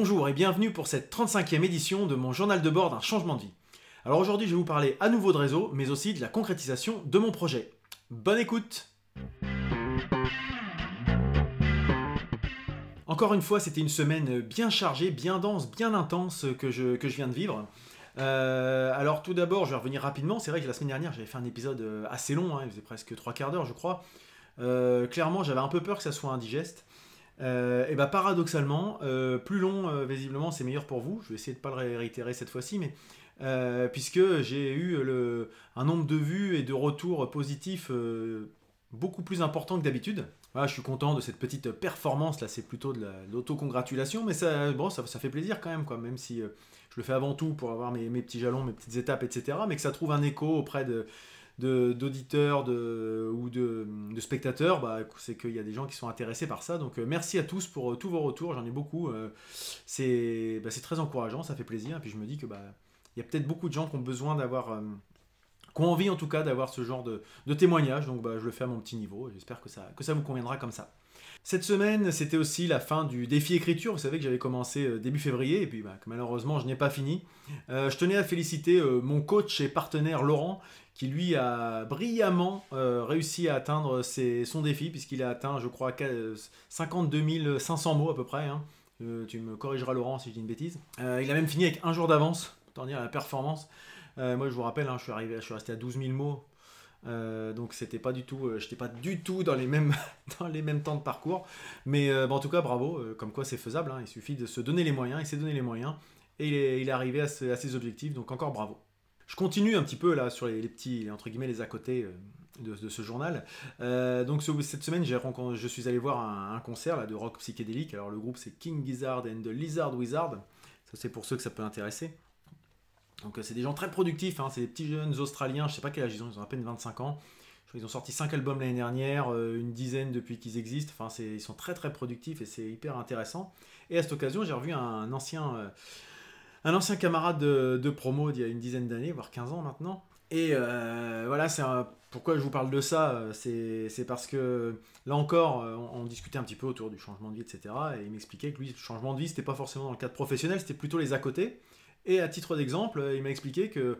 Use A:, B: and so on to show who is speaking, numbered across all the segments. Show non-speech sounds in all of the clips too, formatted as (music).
A: Bonjour et bienvenue pour cette 35e édition de mon journal de bord d'un changement de vie. Alors aujourd'hui je vais vous parler à nouveau de réseau, mais aussi de la concrétisation de mon projet. Bonne écoute Encore une fois, c'était une semaine bien chargée, bien dense, bien intense que je, viens de vivre. Euh, alors tout d'abord, je vais revenir rapidement. C'est vrai que la semaine dernière, j'avais fait un épisode assez long, hein, il faisait presque trois quarts d'heure, je crois. Euh, clairement, j'avais un peu peur que ça soit indigeste. Et bah paradoxalement, plus long, visiblement, c'est meilleur pour vous. Je vais essayer de ne pas le réitérer cette fois-ci, mais puisque j'ai eu le, un nombre de vues et de retours positifs beaucoup plus important que d'habitude. Voilà, je suis content de cette petite performance là, c'est plutôt de l'autocongratulation, mais ça, bon, ça, ça, fait plaisir quand même, quoi, même si je le fais avant tout pour avoir mes, mes, petits jalons, mes petites étapes, etc., mais que ça trouve un écho auprès de, d'auditeurs de, ou de, de spectateurs, bah, c'est qu'il y a des gens qui sont intéressés par ça. Donc euh, merci à tous pour euh, tous vos retours, j'en ai beaucoup. Euh, c'est bah, très encourageant, ça fait plaisir. Et puis je me dis que bah, y a peut-être beaucoup de gens qui ont besoin d'avoir, qui ont envie en tout cas d'avoir ce genre de, de témoignage. Donc bah, je le fais à mon petit niveau. J'espère que ça, que ça vous conviendra comme ça. Cette semaine, c'était aussi la fin du défi écriture. Vous savez que j'avais commencé début février et puis bah, que malheureusement je n'ai pas fini. je tenais à féliciter mon coach et partenaire Laurent qui lui a brillamment euh, réussi à atteindre son défi, puisqu'il a atteint, je crois, 52 500 mots à peu près. Hein. Euh, tu me corrigeras Laurent si je dis une bêtise. Euh, il a même fini avec un jour d'avance, pour dire la performance. moi je vous rappelle, hein, je suis arrivé, je suis resté à 12 000 mots. donc c'était pas du tout, j'étais pas du tout dans les mêmes (laughs) temps de parcours, mais en tout cas bravo, comme quoi c'est faisable. Hein. il suffit de se donner les moyens, il s'est donné les moyens et il est arrivé à ses objectifs. Donc encore bravo. Je continue un petit peu là sur les, petits, entre guillemets, les à côté euh, de, ce journal. Euh, donc cette semaine, je suis allé voir un, concert là, de rock psychédélique. Alors le groupe c'est King Gizzard and the Lizard Wizard. Ça c'est pour ceux que ça peut intéresser. Donc euh, c'est des gens très productifs, hein. c'est des petits jeunes australiens, je sais pas quel âge ils ont, ils ont à peine 25 ans. Ils ont sorti 5 albums l'année dernière, une dizaine depuis qu'ils existent. Enfin, ils sont très très productifs et c'est hyper intéressant. Et à cette occasion, j'ai revu un ancien, un ancien camarade de, promo d'il y a une dizaine d'années, voire 15 ans maintenant. Et euh, voilà, c'est pourquoi je vous parle de ça, c'est parce que là encore, euh, on, discutait un petit peu autour du changement de vie, etc. Et il m'expliquait que lui, le changement de vie, c'était pas forcément dans le cadre professionnel, c'était plutôt les à côté. Et à titre d'exemple, il m'a expliqué que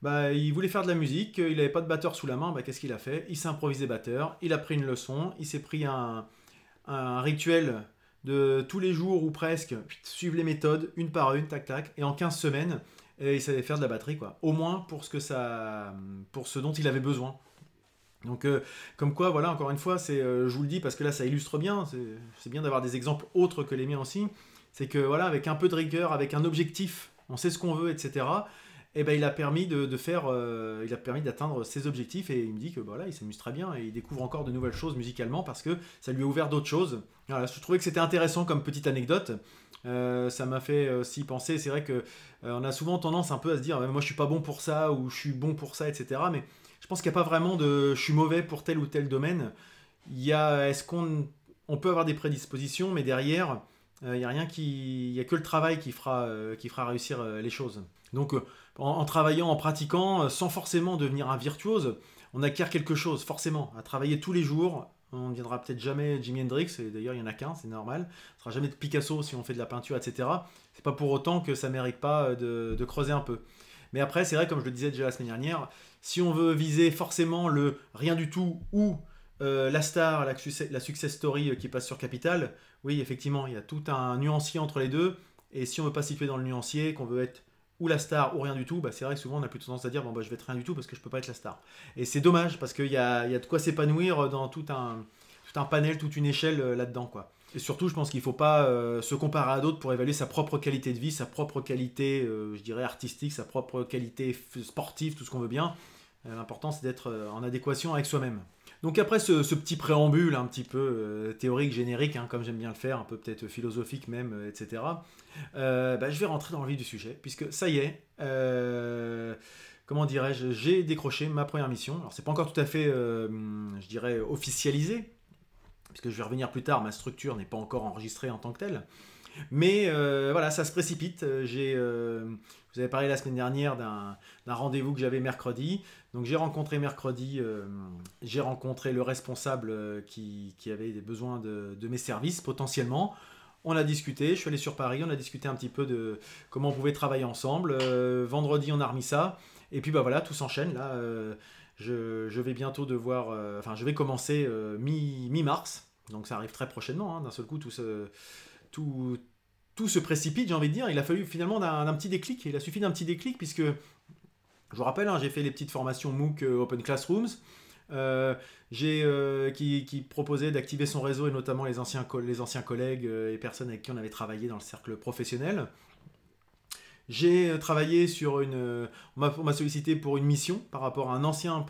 A: bah, il voulait faire de la musique, il n'avait pas de batteur sous la main, bah, qu'est-ce qu'il a fait? Il s'est improvisé batteur, il a pris une leçon, il s'est pris un, un rituel de tous les jours ou presque, suivre les méthodes une par une, tac tac, et en 15 semaines, et il savait faire de la batterie, quoi. Au moins pour ce, que ça, pour ce dont il avait besoin. Donc, euh, comme quoi, voilà, encore une fois, c'est, euh, je vous le dis parce que là, ça illustre bien, c'est bien d'avoir des exemples autres que les miens aussi. C'est que, voilà, avec un peu de rigueur, avec un objectif, on sait ce qu'on veut, etc et eh ben, il a permis de, faire, euh, il a permis d'atteindre ses objectifs et il me dit que voilà, il s'amuse très bien et il découvre encore de nouvelles choses musicalement parce que ça lui a ouvert d'autres choses. Voilà, je trouvais que c'était intéressant comme petite anecdote. Euh, ça m'a fait aussi penser, c'est vrai que euh, on a souvent tendance un peu à se dire, moi je suis pas bon pour ça ou je suis bon pour ça, etc. Mais je pense qu'il n'y a pas vraiment de, je suis mauvais pour tel ou tel domaine. Il y a, est-ce qu'on, on peut avoir des prédispositions, mais derrière, il n'y a rien qui, il y a que le travail qui fera, qui fera réussir les choses. Donc en, travaillant, en pratiquant, euh, sans forcément devenir un virtuose, on acquiert quelque chose, forcément. À travailler tous les jours, on ne deviendra peut-être jamais Jimi Hendrix, et d'ailleurs il n'y en a qu'un, c'est normal. On ne sera jamais de Picasso si on fait de la peinture, etc. C'est pas pour autant que ça ne mérite pas euh, de, creuser un peu. Mais après, c'est vrai, comme je le disais déjà la semaine dernière, si on veut viser forcément le rien du tout ou euh, la star, la, success story qui passe sur Capital, oui, effectivement, il y a tout un nuancier entre les deux. Et si on veut pas situer dans le nuancier, qu'on veut être ou la star ou rien du tout, bah c'est vrai que souvent on a plutôt tendance à dire bon bah je vais être rien du tout parce que je peux pas être la star. Et c'est dommage parce qu'il y a, y a, de quoi s'épanouir dans tout un, tout un panel, toute une échelle euh, là-dedans quoi. Et surtout je pense qu'il faut pas euh, se comparer à d'autres pour évaluer sa propre qualité de vie, sa propre qualité euh, je dirais artistique, sa propre qualité sportive, tout ce qu'on veut bien. L'important c'est d'être en adéquation avec soi-même. Donc après ce, petit préambule un petit peu euh, théorique, générique, hein, comme j'aime bien le faire, un peu peut-être philosophique même, euh, etc., euh, bah, je vais rentrer dans le vif du sujet, puisque ça y est, comment dirais-je, j'ai décroché ma première mission. Alors c'est pas encore tout à fait, je dirais, officialisé, puisque je vais revenir plus tard, ma structure n'est pas encore enregistrée en tant que telle. Mais euh, voilà, ça se précipite. Euh, vous avez parlé la semaine dernière d'un, rendez-vous que j'avais mercredi. Donc j'ai rencontré mercredi, euh, j'ai rencontré le responsable qui, avait des besoins de, mes services potentiellement. On a discuté, je suis allé sur Paris, on a discuté un petit peu de comment on pouvait travailler ensemble. vendredi, on a remis ça. Et puis bah voilà, tout s'enchaîne là. Je, vais bientôt devoir, enfin je vais commencer mi-mars, donc ça arrive très prochainement. Hein. D'un seul coup, tout se, tout, tout se précipite, j'ai envie de dire. Il a fallu finalement d'un petit déclic. Il a suffi d'un petit déclic puisque, je vous rappelle, hein, j'ai fait les petites formations MOOC euh, Open Classrooms. Euh, euh, qui, qui, proposait d'activer son réseau et notamment les anciens, les anciens collègues et personnes avec qui on avait travaillé dans le cercle professionnel. J'ai travaillé sur une. On m'a sollicité pour une mission par rapport à un ancien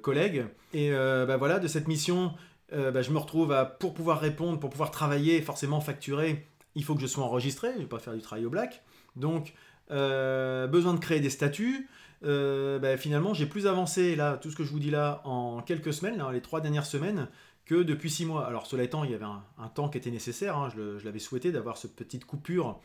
A: collègue. Et bah voilà, de cette mission, bah, je me retrouve à, pour pouvoir répondre, pour pouvoir travailler, forcément facturer, il faut que je sois enregistré, je ne vais pas faire du travail au black. Donc, euh, besoin de créer des statuts. Euh, ben, finalement, j'ai plus avancé, là, tout ce que je vous dis là, en quelques semaines, les trois dernières semaines, que depuis six mois. Alors, cela étant, il y avait un, temps qui était nécessaire, hein, je, l'avais souhaité, d'avoir cette petite coupure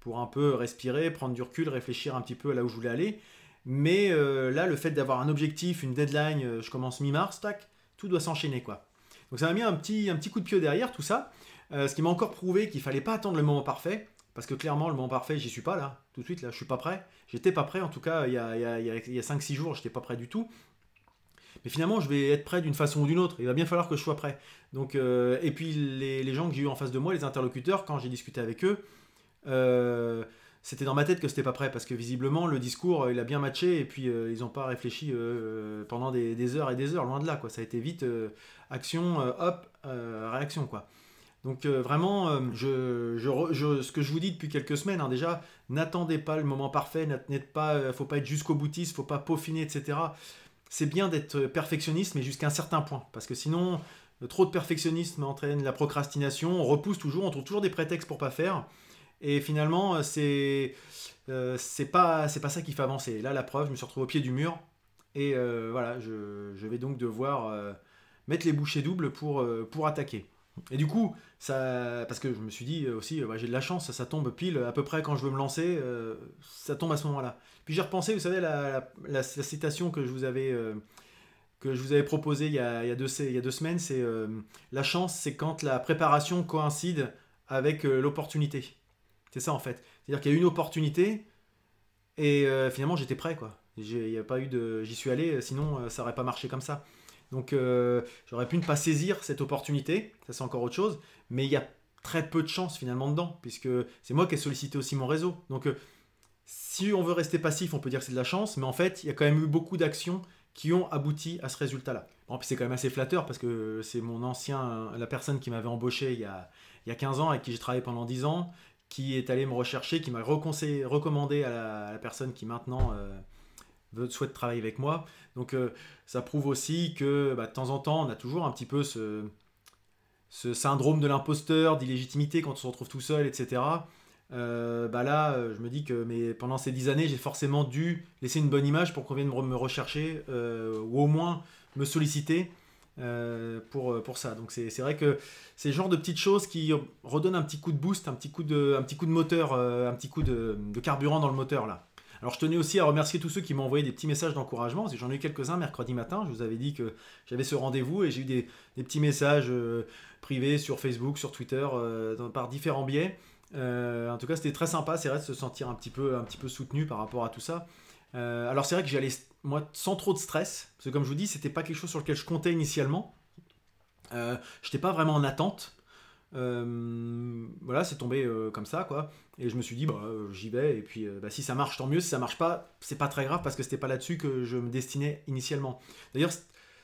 A: pour un peu respirer, prendre du recul, réfléchir un petit peu à là où je voulais aller. Mais euh, là, le fait d'avoir un objectif, une deadline, je commence mi-mars, tac, tout doit s'enchaîner, quoi. Donc ça m'a mis un petit, un petit coup de pied derrière, tout ça. Ce qui m'a encore prouvé qu'il fallait pas attendre le moment parfait, parce que clairement, le moment parfait, j'y suis pas là, tout de suite, là, je suis pas prêt. J'étais pas prêt, en tout cas, il y a, y a, 5-6 jours, j'étais pas prêt du tout. Mais finalement, je vais être prêt d'une façon ou d'une autre. Il va bien falloir que je sois prêt. Donc, euh, et puis, les, gens que j'ai eu en face de moi, les interlocuteurs, quand j'ai discuté avec eux, euh, c'était dans ma tête que c'était pas prêt parce que visiblement le discours il a bien matché et puis ils n'ont pas réfléchi pendant des, des, heures et des heures loin de là quoi ça a été vite action hop réaction quoi donc euh, vraiment, euh, ce que je vous dis depuis quelques semaines, hein, déjà, n'attendez pas le moment parfait, n'êtes pas, euh, faut pas être jusqu'au boutiste, faut pas peaufiner, etc. C'est bien d'être perfectionniste, mais jusqu'à un certain point, parce que sinon, trop de perfectionnisme entraîne la procrastination, on repousse toujours, on trouve toujours des prétextes pour pas faire, et finalement, c'est pas ça qui fait avancer. Là, la preuve, je me suis retrouvé au pied du mur, et voilà, je, vais donc devoir mettre les bouchées doubles pour attaquer. Et du coup, ça, parce que je me suis dit aussi, j'ai de la chance, ça, tombe pile à peu près quand je veux me lancer, euh, ça tombe à ce moment-là. Puis j'ai repensé, vous savez, la, citation que je vous avais, euh, avais proposée il y a, deux, semaines, c'est euh, la chance, c'est quand la préparation coïncide avec l'opportunité. C'est ça en fait. C'est-à-dire qu'il y a une opportunité et finalement j'étais prêt quoi. J'y suis allé, sinon ça aurait pas marché comme ça. Donc euh, j'aurais pu ne pas saisir cette opportunité, ça c'est encore autre chose, mais il y a très peu de chance finalement dedans, puisque c'est moi qui ai sollicité aussi mon réseau. Donc euh, si on veut rester passif, on peut dire que c'est de la chance, mais en fait, il y a quand même eu beaucoup d'actions qui ont abouti à ce résultat-là. Bon, puis c'est quand même assez flatteur parce que c'est mon ancien, la personne qui m'avait embauché il y, a, il y a 15 ans, avec qui j'ai travaillé pendant 10 ans, qui est allé me rechercher, qui m'a recommandé à la, personne qui maintenant euh, souhaite travailler avec moi. Donc euh, ça prouve aussi que bah, de temps en temps, on a toujours un petit peu ce, syndrome de l'imposteur, d'illégitimité quand on se retrouve tout seul, etc. Euh, bah là, euh, je me dis que mais pendant ces dix années, j'ai forcément dû laisser une bonne image pour qu'on vienne me rechercher ou au moins me solliciter pour, pour ça. Donc c'est vrai que c'est le genre de petites choses qui redonnent un petit coup de boost, un petit coup de, un petit coup de moteur, un petit coup de carburant dans le moteur là. Alors je tenais aussi à remercier tous ceux qui m'ont envoyé des petits messages d'encouragement, j'en ai eu quelques-uns mercredi matin, je vous avais dit que j'avais ce rendez-vous et j'ai eu des, petits messages euh, privés sur Facebook, sur Twitter, euh, par différents biais. Euh, en tout cas c'était très sympa, c'est vrai de se sentir un petit peu, un petit peu soutenu par rapport à tout ça. alors c'est vrai que j'allais moi sans trop de stress, parce que comme je vous dis, c'était pas quelque chose sur lequel je comptais initialement. Je n'étais pas vraiment en attente. Euh, voilà, c'est tombé euh, comme ça, quoi. Et je me suis dit, bah, euh, j'y vais. Et puis, bah, si ça marche, tant mieux. Si ça marche pas, c'est pas très grave parce que c'était pas là-dessus que je me destinais initialement. D'ailleurs,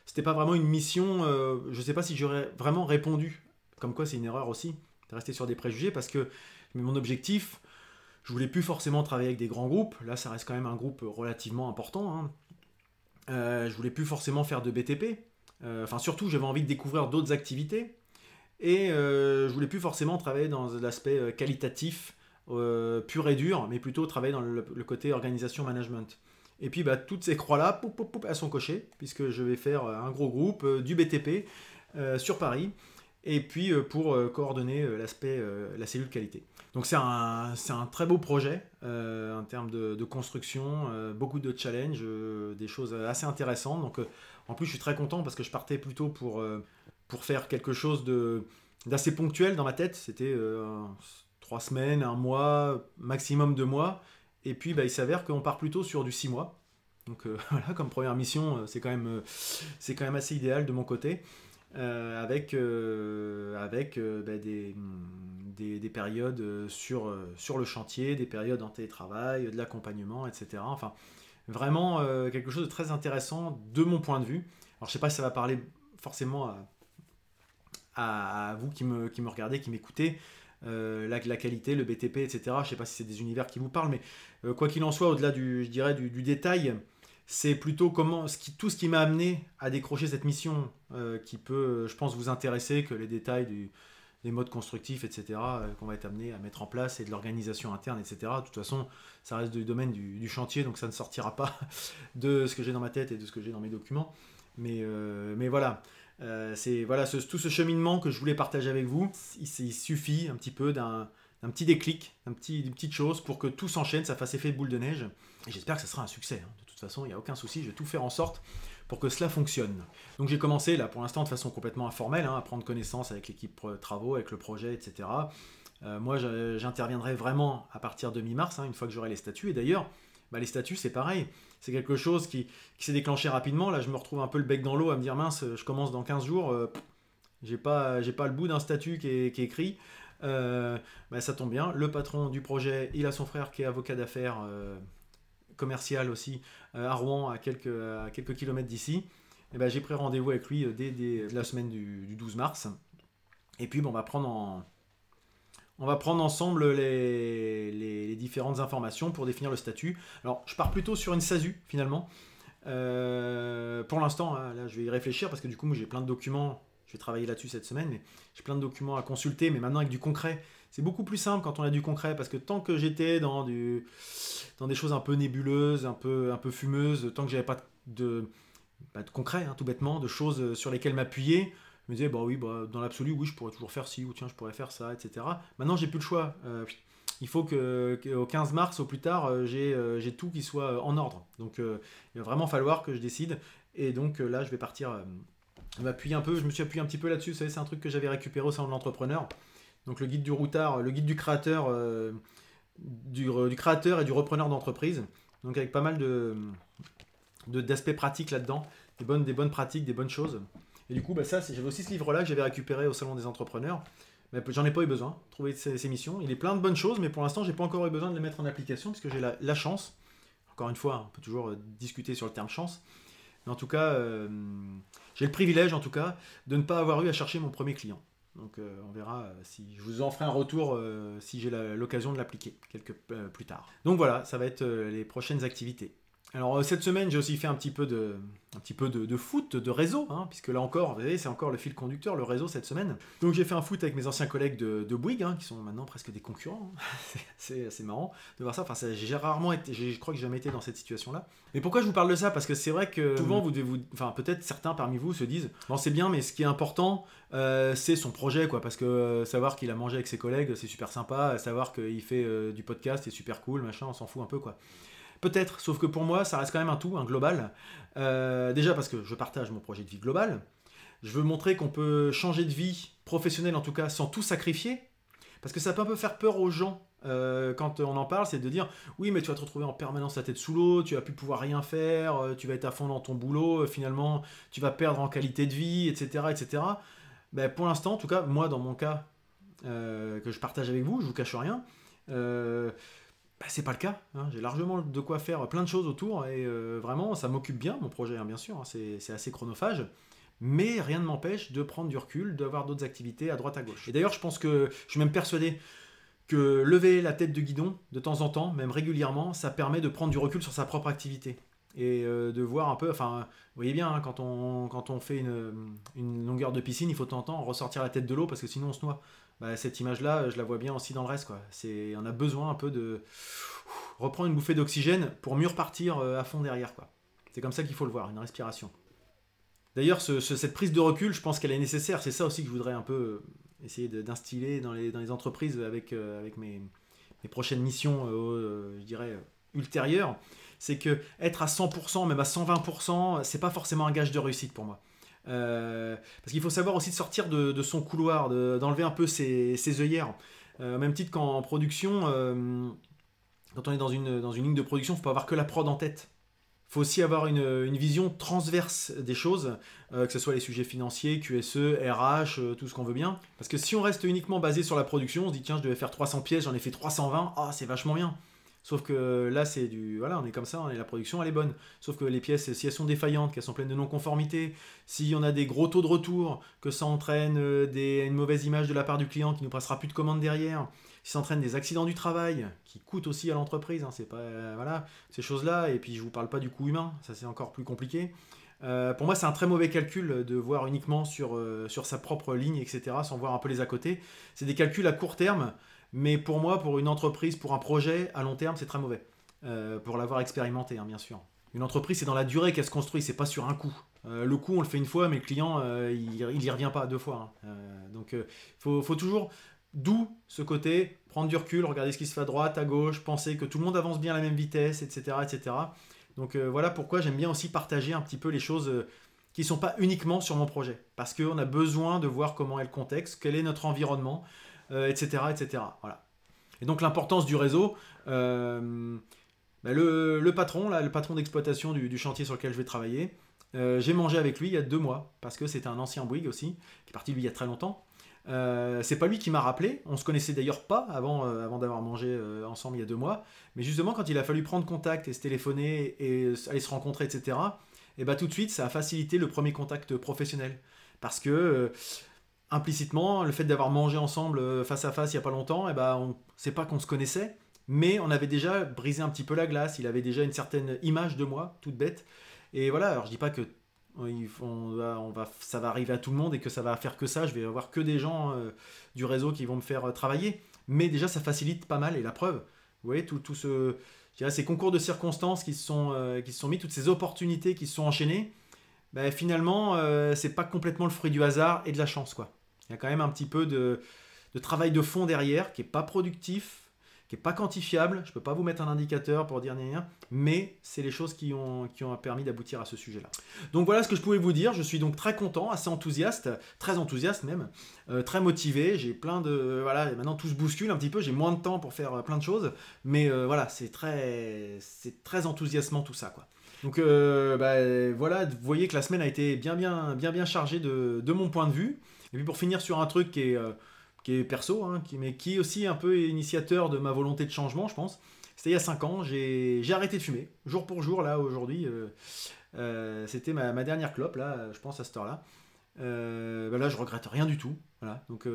A: c'était pas vraiment une mission. je sais pas si j'aurais vraiment répondu. Comme quoi, c'est une erreur aussi de rester sur des préjugés parce que mon objectif, je voulais plus forcément travailler avec des grands groupes. Là, ça reste quand même un groupe relativement important. Hein. je voulais plus forcément faire de BTP. Enfin, surtout, j'avais envie de découvrir d'autres activités. Et euh, je voulais plus forcément travailler dans l'aspect euh, qualitatif euh, pur et dur, mais plutôt travailler dans le, côté organisation management. Et puis bah, toutes ces croix-là, elles sont cochées, puisque je vais faire un gros groupe, du BTP sur Paris, et puis pour coordonner l'aspect, la cellule qualité. Donc c'est un, un, très beau projet en termes de, de construction, beaucoup de challenges, des choses assez intéressantes. Donc en plus je suis très content parce que je partais plutôt pour pour faire quelque chose de, d'assez ponctuel dans ma tête. C'était trois semaines, un mois, maximum deux mois. Et puis bah, il s'avère qu'on part plutôt sur du six mois. Donc (laughs) voilà, comme première mission, c'est quand, même, c'est quand même assez idéal de mon côté. avec avec bah, des, des, des, périodes sur, sur le chantier, des périodes en télétravail, de l'accompagnement, etc. Enfin, vraiment quelque chose de très intéressant de mon point de vue. Alors je sais pas si ça va parler forcément à, à, vous qui me, regardez, qui m'écoutez, euh, la, qualité, le BTP, etc. Je ne sais pas si c'est des univers qui vous parlent, mais euh, quoi qu'il en soit, au-delà du, je dirais, du, détail, c'est plutôt comment, tout ce qui m'a amené à décrocher cette mission euh, qui peut, je pense, vous intéresser que les détails des modes constructifs, etc., qu'on va être amené à mettre en place et de l'organisation interne, etc. De toute façon, ça reste du domaine du, chantier, donc ça ne sortira pas (laughs) de ce que j'ai dans ma tête et de ce que j'ai dans mes documents. Mais voilà, euh, c'est voilà tout ce cheminement que je voulais partager avec vous. Il, suffit un petit peu d'un petit déclic, un petit, d'une petite chose pour que tout s'enchaîne, ça fasse effet boule de neige. Et j'espère que ça sera un succès. Hein. De toute façon, il n'y a aucun souci, je vais tout faire en sorte pour que cela fonctionne. Donc j'ai commencé là pour l'instant de façon complètement informelle, hein, à prendre connaissance avec l'équipe travaux, avec le projet, etc. Euh, moi j'interviendrai vraiment à partir de mi-mars, hein, une fois que j'aurai les statuts. Et d'ailleurs, bah, les statuts c'est pareil c'est quelque chose qui, s'est déclenché rapidement. Là, je me retrouve un peu le bec dans l'eau à me dire mince, je commence dans 15 jours, euh, j'ai pas, pas le bout d'un statut qui est, écrit. Euh, bah, ça tombe bien. Le patron du projet, il a son frère qui est avocat d'affaires euh, commercial aussi à Rouen, à quelques, à quelques kilomètres d'ici. Et ben, j'ai pris rendez-vous avec lui dès, la semaine du, du, 12 mars. Et puis, bon, on va prendre en, on va prendre ensemble les, différentes informations pour définir le statut. Alors, je pars plutôt sur une SASU finalement. Euh, pour l'instant, hein, là, je vais y réfléchir parce que du coup, moi, j'ai plein de documents. Je vais travailler là-dessus cette semaine, mais j'ai plein de documents à consulter. Mais maintenant, avec du concret, c'est beaucoup plus simple quand on a du concret parce que tant que j'étais dans, des choses un peu nébuleuses, un peu, fumeuses, tant que j'avais pas de, de concret, hein, tout bêtement, de choses sur lesquelles m'appuyer, me disais, bah oui, bah, dans l'absolu, oui, je pourrais toujours faire ci, ou tiens, je pourrais faire ça, etc. Maintenant, j'ai plus le choix. Euh, il faut que, au 15 mars, au plus tard, euh, euh, j'ai tout qui soit en ordre. Donc, il va vraiment falloir que je décide. Et donc, là, je vais partir m'appuyer un peu. Je me suis appuyé un petit peu là-dessus. Vous savez, c'est un truc que j'avais récupéré au sein de l'entrepreneur. Donc, le guide du routard, le guide du créateur, du, créateur et du repreneur d'entreprise. Donc, avec pas mal de d'aspects pratiques là-dedans, des bonnes, des bonnes pratiques, des bonnes choses. Et du coup, bah, ça, j'avais aussi ce livre-là que j'avais récupéré au Salon des Entrepreneurs. Mais j'en ai pas eu besoin, trouver ces, missions. Il est plein de bonnes choses, mais pour l'instant, j'ai pas encore eu besoin de les mettre en application, puisque j'ai la, chance, encore une fois, on peut toujours euh, discuter sur le terme chance, mais en tout cas, euh, j'ai le privilège, en tout cas, de ne pas avoir eu à chercher mon premier client. Donc euh, on verra si je vous en ferai un retour si j'ai l'occasion de l'appliquer quelques plus tard. Donc voilà, ça va être les prochaines activités. Alors euh, cette semaine, j'ai aussi fait un petit peu de, un petit peu de, foot, de réseau, hein, puisque là encore, vous voyez, c'est encore le fil conducteur, le réseau cette semaine. Donc j'ai fait un foot avec mes anciens collègues de, Bouygues, hein, qui sont maintenant presque des concurrents. Hein. (laughs) c'est assez marrant de voir ça. Enfin, j'ai rarement été, je crois que j'ai jamais été dans cette situation-là. Mais pourquoi je vous parle de ça? Parce que c'est vrai que souvent, vous devez vous, enfin peut-être certains parmi vous se disent, bon c'est bien, mais ce qui est important, euh, c'est son projet, quoi. Parce que euh, savoir qu'il a mangé avec ses collègues, c'est super sympa. Savoir qu'il fait du podcast, c'est super cool, machin, on s'en fout un peu, quoi. Peut-être, sauf que pour moi, ça reste quand même un tout, un global. Euh, déjà parce que je partage mon projet de vie global. Je veux montrer qu'on peut changer de vie professionnelle, en tout cas, sans tout sacrifier. Parce que ça peut un peu faire peur aux gens euh, quand on en parle, c'est de dire oui, mais tu vas te retrouver en permanence la tête sous l'eau, tu vas plus pouvoir rien faire, euh, tu vas être à fond dans ton boulot, finalement, tu vas perdre en qualité de vie, etc. etc. Ben, pour l'instant, en tout cas, moi, dans mon cas que je partage avec vous, je vous cache rien, bah, c'est pas le cas. Hein. J'ai largement de quoi faire plein de choses autour et euh, vraiment ça m'occupe bien mon projet, hein, bien sûr. Hein. c'est assez chronophage. Mais rien ne m'empêche de prendre du recul, d'avoir d'autres activités à droite à gauche. Et d'ailleurs, je pense que je suis même persuadé que lever la tête de guidon de temps en temps, même régulièrement, ça permet de prendre du recul sur sa propre activité et euh, de voir un peu. Enfin, vous voyez bien, quand, on, quand on fait une, une, longueur de piscine, il faut de temps en temps ressortir la tête de l'eau parce que sinon on se noie. Bah, cette image-là, je la vois bien aussi dans le reste. On a besoin un peu de reprendre une bouffée d'oxygène pour mieux repartir euh, à fond derrière. C'est comme ça qu'il faut le voir, une respiration. D'ailleurs, cette prise de recul, je pense qu'elle est nécessaire. C'est ça aussi que je voudrais un peu euh, essayer d'instiller dans les, dans les entreprises avec, avec mes, mes, prochaines missions, je dirais, ultérieures. C'est que être à 100%, même à 120%, c'est pas forcément un gage de réussite pour moi. parce qu'il faut savoir aussi de sortir de, son couloir, d'enlever un peu ses, œillères. au même titre qu'en production, quand on est dans une, dans une ligne de production, il faut pas avoir que la prod en tête faut aussi avoir une, vision transverse des choses, euh, que ce soit les sujets financiers, QSE, RH, euh, tout ce qu'on veut bien. Parce que si on reste uniquement basé sur la production, on se dit tiens, je devais faire 300 pièces, j'en ai fait 320, ah, c'est vachement bien. Sauf que là, c'est du. Voilà, on est comme ça, la production, elle est bonne. Sauf que les pièces, si elles sont défaillantes, qu'elles sont pleines de non-conformité, si on a des gros taux de retour, que ça entraîne euh, des, une mauvaise image de la part du client qui nous passera plus de commandes derrière, si ça entraîne des accidents du travail, qui coûtent aussi à l'entreprise, hein, c'est pas. Euh, voilà, ces choses-là, et puis je vous parle pas du coût humain, ça c'est encore plus compliqué. Euh, pour moi, c'est un très mauvais calcul de voir uniquement sur, sur sa propre ligne, etc., sans voir un peu les à côté. C'est des calculs à court terme mais pour moi, pour une entreprise, pour un projet, à long terme, c'est très mauvais. Euh, pour l'avoir expérimenté, hein, bien sûr. Une entreprise, c'est dans la durée qu'elle se construit, c'est pas sur un coup. Euh, le coup, on le fait une fois, mais le client, euh, il, n'y revient pas deux fois. Hein. donc, il faut, toujours, d'où ce côté, prendre du recul, regarder ce qui se fait à droite, à gauche, penser que tout le monde avance bien à la même vitesse, etc. etc. Donc, voilà pourquoi j'aime bien aussi partager un petit peu les choses qui ne sont pas uniquement sur mon projet. Parce qu'on a besoin de voir comment est le contexte, quel est notre environnement, etc., euh, etc. Voilà. Et donc l'importance du réseau, euh, bah, le, patron, là, le patron d'exploitation du, chantier sur lequel je vais travailler, euh, j'ai mangé avec lui il y a deux mois, parce que c'était un ancien Bouygues aussi, qui est parti lui il y a très longtemps. c'est pas lui qui m'a rappelé, on se connaissait d'ailleurs pas avant, avant d'avoir mangé ensemble il y a deux mois, mais justement quand il a fallu prendre contact et se téléphoner et aller se rencontrer, etc., et bah tout de suite ça a facilité le premier contact professionnel. Parce que implicitement, le fait d'avoir mangé ensemble euh, face à face il n'y a pas longtemps, et eh ben, on sait pas qu'on se connaissait, mais on avait déjà brisé un petit peu la glace, il avait déjà une certaine image de moi, toute bête. Et voilà, alors je dis pas que on va, ça va arriver à tout le monde et que ça va faire que ça, je vais avoir que des gens euh, du réseau qui vont me faire euh, travailler, mais déjà ça facilite pas mal, et la preuve, vous voyez, tout, tout ce, ces concours de circonstances qui se sont, qui se sont mis, toutes ces opportunités qui se sont enchaînées, ben, finalement, c'est pas complètement le fruit du hasard et de la chance, quoi. Il y a quand même un petit peu de, travail de fond derrière qui n'est pas productif, qui n'est pas quantifiable. Je ne peux pas vous mettre un indicateur pour dire rien, mais c'est les choses qui ont, permis d'aboutir à ce sujet-là. Donc voilà ce que je pouvais vous dire. Je suis donc très content, assez enthousiaste, très enthousiaste même, euh, très motivé. J'ai plein de. Voilà, maintenant tout se bouscule un petit peu. J'ai moins de temps pour faire euh, plein de choses, mais euh, voilà, c'est très, enthousiasmant tout ça. Donc bah, voilà, vous voyez que la semaine a été bien bien bien bien chargée de mon point de vue. Et puis pour finir sur un truc qui est, euh, qui est perso, hein, qui, mais qui est aussi un peu initiateur de ma volonté de changement, je pense. C'était il y a 5 ans, j'ai arrêté de fumer, jour pour jour, là, aujourd'hui. Euh, euh, c'était ma, ma, dernière clope, là, je pense, à cette heure-là. Bah là, je regrette rien du tout. Voilà. Donc,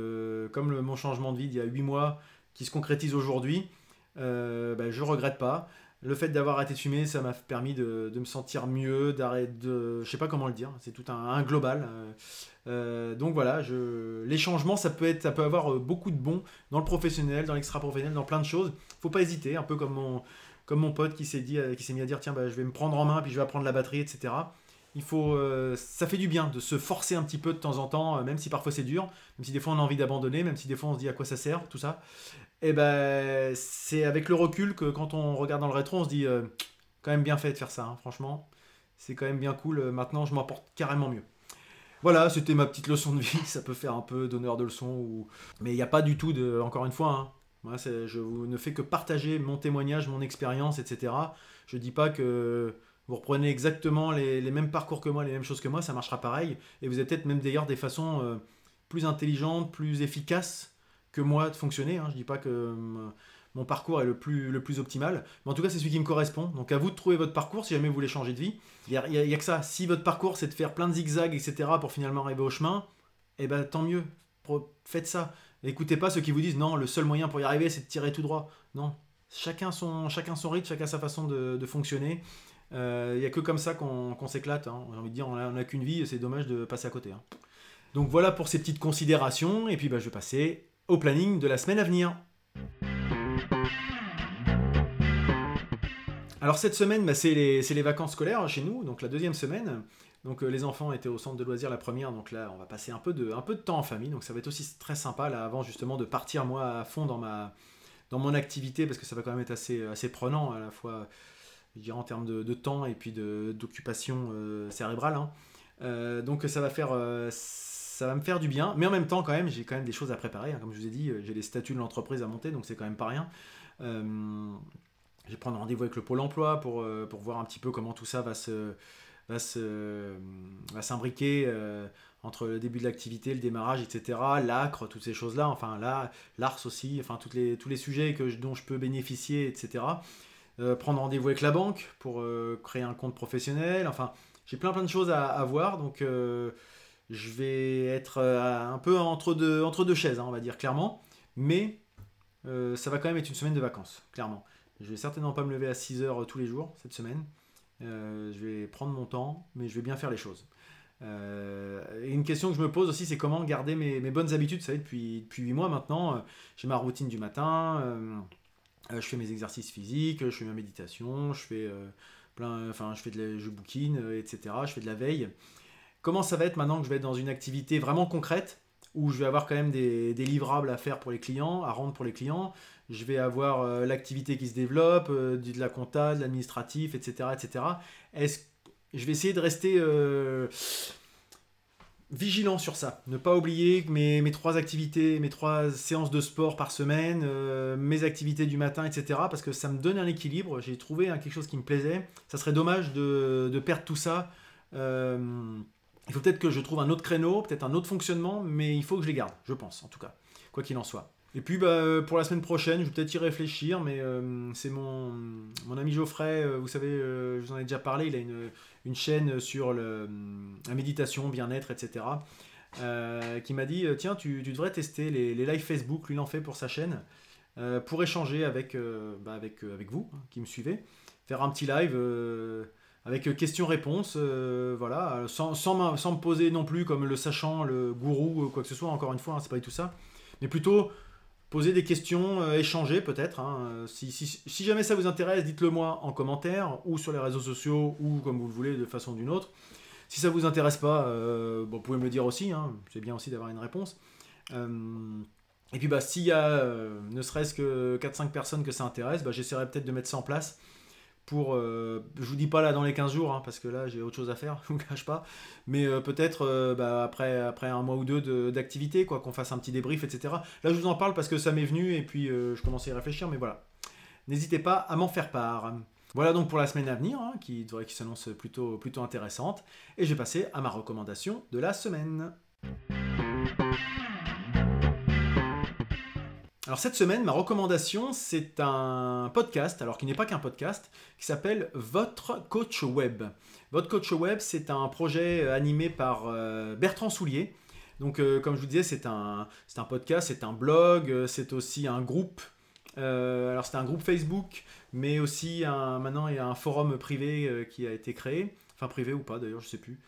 A: comme mon changement de vie d'il y a 8 mois qui se concrétise aujourd'hui, bah, je regrette pas le fait d'avoir arrêté de fumer, ça m'a permis de, me sentir mieux, d'arrêter de. Je sais pas comment le dire, c'est tout un, global. Euh, euh, donc voilà, je, les changements, ça peut, être, ça peut avoir euh, beaucoup de bons dans le professionnel, dans l'extra-professionnel, dans plein de choses. Faut pas hésiter, un peu comme mon, comme pote qui s'est dit, qui s'est mis à dire tiens, bah, je vais me prendre en main, puis je vais apprendre la batterie, etc. Il faut, ça fait du bien de se forcer un petit peu de temps en temps, même si parfois c'est dur, même si des fois on a envie d'abandonner, même si des fois on se dit à quoi ça sert, tout ça et eh ben c'est avec le recul que quand on regarde dans le rétro, on se dit euh, quand même bien fait de faire ça, hein, franchement. C'est quand même bien cool. Euh, maintenant, je m'en porte carrément mieux. Voilà, c'était ma petite leçon de vie. (laughs) Ça peut faire un peu d'honneur de leçon. Ou... Mais il n'y a pas du tout de. Encore une fois, hein, moi, je ne fais que partager mon témoignage, mon expérience, etc. Je ne dis pas que vous reprenez exactement les, mêmes parcours que moi, les mêmes choses que moi, ça marchera pareil. Et vous avez peut-être même d'ailleurs des façons euh, plus intelligentes, plus efficaces que moi de fonctionner. Hein. Je dis pas que euh, mon parcours est le plus, le plus optimal, mais en tout cas c'est celui qui me correspond. Donc à vous de trouver votre parcours si jamais vous voulez changer de vie. Il n'y a, que ça. Si votre parcours c'est de faire plein de zigzags, etc. pour finalement arriver au chemin, eh ben tant mieux. Faites ça. Écoutez pas ceux qui vous disent non, le seul moyen pour y arriver c'est de tirer tout droit. Non, chacun son, chacun son rythme, chacun sa façon de, fonctionner. Il euh, n'y a que comme ça qu'on s'éclate. Hein. J'ai envie de dire, on n'a qu'une vie, c'est dommage de passer à côté. Hein. Donc voilà pour ces petites considérations, et puis bah, je vais passer au planning de la semaine à venir. Alors cette semaine, bah, c'est les, vacances scolaires chez nous, donc la deuxième semaine. Donc euh, les enfants étaient au centre de loisirs la première, donc là on va passer un peu, de, temps en famille, donc ça va être aussi très sympa là avant justement de partir moi à fond dans, mon activité, parce que ça va quand même être assez prenant à la fois, en termes de, temps et puis d'occupation euh, cérébrale. Hein. donc ça va faire ça va me faire du bien, mais en même temps, quand même, j'ai quand même des choses à préparer. Hein. Comme je vous ai dit, j'ai les statuts de l'entreprise à monter, donc c'est quand même pas rien. Euh, je vais prendre rendez-vous avec le Pôle emploi pour, euh, pour voir un petit peu comment tout ça va se va se va s'imbriquer euh, entre le début de l'activité, le démarrage, etc. L'acre, toutes ces choses-là, enfin là, l'ARS aussi, enfin toutes les, tous les sujets que dont je peux bénéficier, etc. prendre rendez-vous avec la banque pour créer un compte professionnel, enfin j'ai plein plein de choses à, voir, donc je vais être un peu entre deux, entre deux chaises, hein, on va dire clairement, mais ça va quand même être une semaine de vacances, clairement. Je vais certainement pas me lever à 6 heures tous les jours cette semaine. Euh, je vais prendre mon temps, mais je vais bien faire les choses. Euh, et une question que je me pose aussi, c'est comment garder mes, bonnes habitudes. Vous savez, depuis, depuis 8 mois maintenant, euh, j'ai ma routine du matin, je fais mes exercices physiques, je fais ma méditation, je fais plein, enfin, je fais bouquine, etc. Je fais de la veille. Comment ça va être maintenant que je vais être dans une activité vraiment concrète où je vais avoir quand même des, livrables à faire pour les clients, à rendre pour les clients? Je vais avoir euh, l'activité qui se développe, euh, de la compta, de l'administratif, etc. etc. Est-ce, je vais essayer de rester euh, vigilant sur ça. Ne pas oublier mes, mes trois activités, mes trois séances de sport par semaine, mes activités du matin, etc. Parce que ça me donne un équilibre. J'ai trouvé hein, quelque chose qui me plaisait. Ça serait dommage de, de perdre tout ça. Il faut peut-être que je trouve un autre créneau, peut-être un autre fonctionnement, mais il faut que je les garde, je pense, en tout cas, quoi qu'il en soit. Et puis bah, pour la semaine prochaine, je vais peut-être y réfléchir, mais euh, c'est mon, mon ami Geoffrey, euh, vous savez, euh, je vous en ai déjà parlé, il a une, une chaîne sur la méditation, bien-être, etc. qui m'a dit, tiens, tu, tu, devrais tester les, les lives Facebook, lui il en fait pour sa chaîne, pour échanger avec, bah, avec, avec vous, hein, qui me suivez, faire un petit live avec euh, questions-réponses, euh, voilà, sans, sans, sans, me poser non plus comme le sachant, le gourou, quoi que ce soit, encore une fois, hein, c'est pas du tout ça, mais plutôt poser des questions, euh, échanger peut-être. Hein, si, si, jamais ça vous intéresse, dites-le moi en commentaire ou sur les réseaux sociaux ou comme vous le voulez de façon d'une autre. Si ça vous intéresse pas, bon, vous pouvez me le dire aussi, hein, c'est bien aussi d'avoir une réponse. et puis bah, s'il y a ne serait-ce que 4-5 personnes que ça intéresse, bah, j'essaierai peut-être de mettre ça en place pour, euh, je vous dis pas là dans les 15 jours, hein, parce que là j'ai autre chose à faire, (laughs) je vous cache pas, mais euh, peut-être euh, bah, après, après un mois ou deux d'activité, quoi, qu'on fasse un petit débrief, etc. Là je vous en parle parce que ça m'est venu et puis je commençais à y réfléchir, mais voilà. N'hésitez pas à m'en faire part. Voilà donc pour la semaine à venir, hein, qui, qui s'annonce plutôt, plutôt intéressante, et je vais passer à ma recommandation de la semaine. Alors cette semaine, ma recommandation, c'est un podcast, alors qui n'est pas qu'un podcast, qui s'appelle Votre Coach Web. Votre Coach Web, c'est un projet euh, animé par euh, Bertrand Soulier. Donc euh, comme je vous disais, c'est un, un podcast, c'est un blog, c'est aussi un groupe. alors c'est un groupe Facebook, mais aussi un, maintenant il y a un forum privé qui a été créé. Enfin privé ou pas d'ailleurs, je ne sais plus.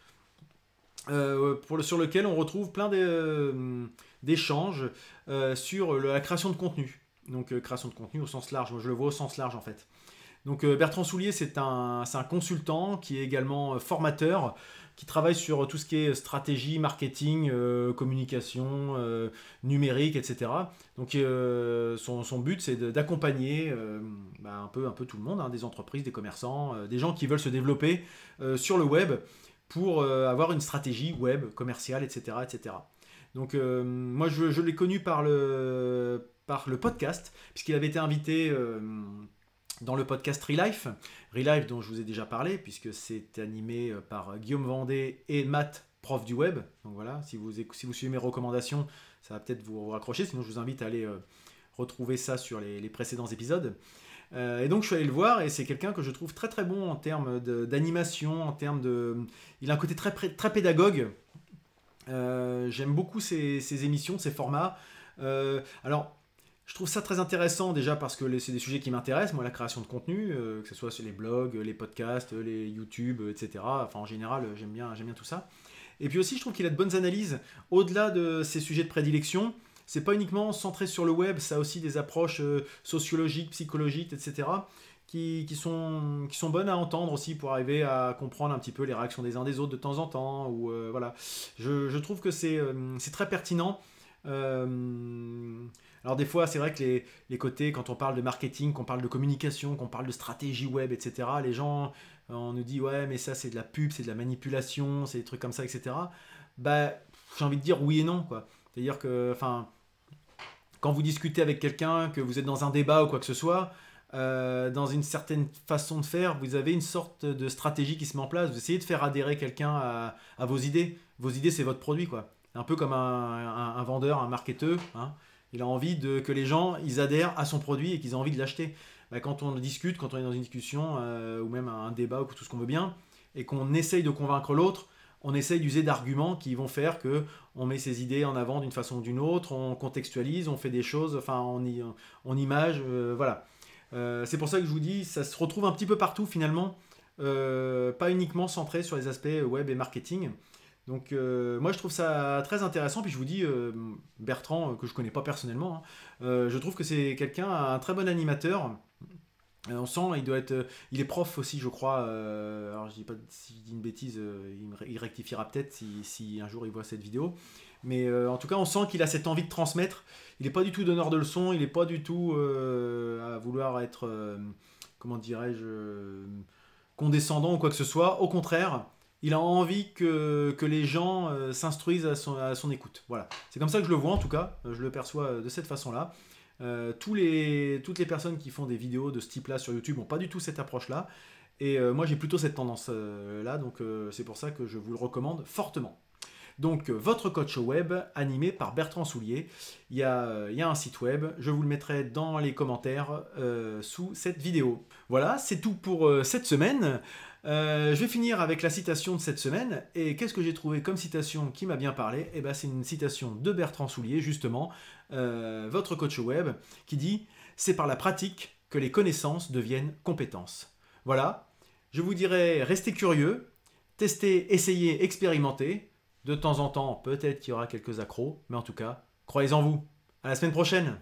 A: Le, sur lequel on retrouve plein de d'échanges euh, sur la création de contenu. Donc euh, création de contenu au sens large, moi je le vois au sens large en fait. Donc euh, Bertrand Soulier, c'est un, un, consultant qui est également formateur, qui travaille sur tout ce qui est stratégie, marketing, communication, numérique, etc. Donc son, son, but, c'est d'accompagner bah, un, peu, un peu tout le monde, hein, des entreprises, des commerçants, des gens qui veulent se développer sur le web pour avoir une stratégie web, commerciale, etc. etc. Donc euh, moi je, l'ai connu par le, podcast, puisqu'il avait été invité euh, dans le podcast Relife. Relife dont je vous ai déjà parlé, puisque c'est animé euh, par Guillaume Vendée et Matt, prof du web. Donc voilà, si vous, si vous suivez mes recommandations, ça va peut-être vous raccrocher, sinon je vous invite à aller retrouver ça sur les, précédents épisodes. Et donc je suis allé le voir et c'est quelqu'un que je trouve très très bon en termes d'animation, en termes de... Il a un côté très, très pédagogue, euh, j'aime beaucoup ces, émissions, ces formats. Euh, alors, je trouve ça très intéressant déjà parce que c'est des sujets qui m'intéressent, moi, la création de contenu, euh, que ce soit sur les blogs, les podcasts, les YouTube, etc. Enfin, en général, j'aime bien, bien tout ça. Et puis aussi, je trouve qu'il a de bonnes analyses. Au-delà de ces sujets de prédilection, c'est pas uniquement centré sur le web, ça a aussi des approches sociologiques, psychologiques, etc qui, sont, qui sont bonnes à entendre aussi pour arriver à comprendre un petit peu les réactions des uns des autres de temps en temps. Ou, euh, voilà. je, je, trouve que c'est euh, très pertinent. Euh, Alors des fois, c'est vrai que les, les, côtés, quand on parle de marketing, qu'on parle de communication, qu'on parle de stratégie web, etc., les gens, on nous dit, ouais, mais ça c'est de la pub, c'est de la manipulation, c'est des trucs comme ça, etc. Bah, j'ai envie de dire oui et non, quoi. C'est-à-dire que, quand vous discutez avec quelqu'un, que vous êtes dans un débat ou quoi que ce soit, euh, dans une certaine façon de faire, vous avez une sorte de stratégie qui se met en place. Vous essayez de faire adhérer quelqu'un à, vos idées. Vos idées, c'est votre produit, quoi. Un peu comme un, vendeur, un marketeur. Hein. Il a envie de, que les gens ils adhèrent à son produit et qu'ils aient envie de l'acheter. Bah, quand on discute, quand on est dans une discussion euh, ou même un débat ou tout ce qu'on veut bien, et qu'on essaye de convaincre l'autre, on essaye d'user d'arguments qui vont faire que on met ses idées en avant d'une façon ou d'une autre, on contextualise, on fait des choses, enfin on, on image, euh, voilà. Euh, c'est pour ça que je vous dis, ça se retrouve un petit peu partout finalement, pas uniquement centré sur les aspects web et marketing. Donc moi je trouve ça très intéressant, puis je vous dis, Bertrand, que je connais pas personnellement, hein, je trouve que c'est quelqu'un, un très bon animateur, euh, on sent, il doit être, euh, il est prof aussi, je crois. Euh, alors je dis pas si je dis une bêtise, il, rectifiera peut-être si, un jour il voit cette vidéo. Mais en tout cas, on sent qu'il a cette envie de transmettre. Il n'est pas du tout donneur de leçons, il n'est pas du tout à vouloir être, comment dirais-je, condescendant ou quoi que ce soit. Au contraire, il a envie que, que les gens s'instruisent à son, à son écoute. Voilà. C'est comme ça que je le vois en tout cas. Je le perçois de cette façon-là. Euh, toutes les personnes qui font des vidéos de ce type-là sur YouTube n'ont pas du tout cette approche-là. Et euh, moi, j'ai plutôt cette tendance-là, donc euh, c'est pour ça que je vous le recommande fortement. Donc, votre coach web animé par Bertrand Soulier. Il y, a, il y a un site web, je vous le mettrai dans les commentaires sous cette vidéo. Voilà, c'est tout pour cette semaine. je vais finir avec la citation de cette semaine. Et qu'est-ce que j'ai trouvé comme citation qui m'a bien parlé? Eh ben, c'est une citation de Bertrand Soulier, justement, euh, votre coach web, qui dit c'est par la pratique que les connaissances deviennent compétences. Voilà, je vous dirais restez curieux, testez, essayez, expérimentez. De temps en temps, peut-être qu'il y aura quelques accros, mais en tout cas, croyez en vous. À la semaine prochaine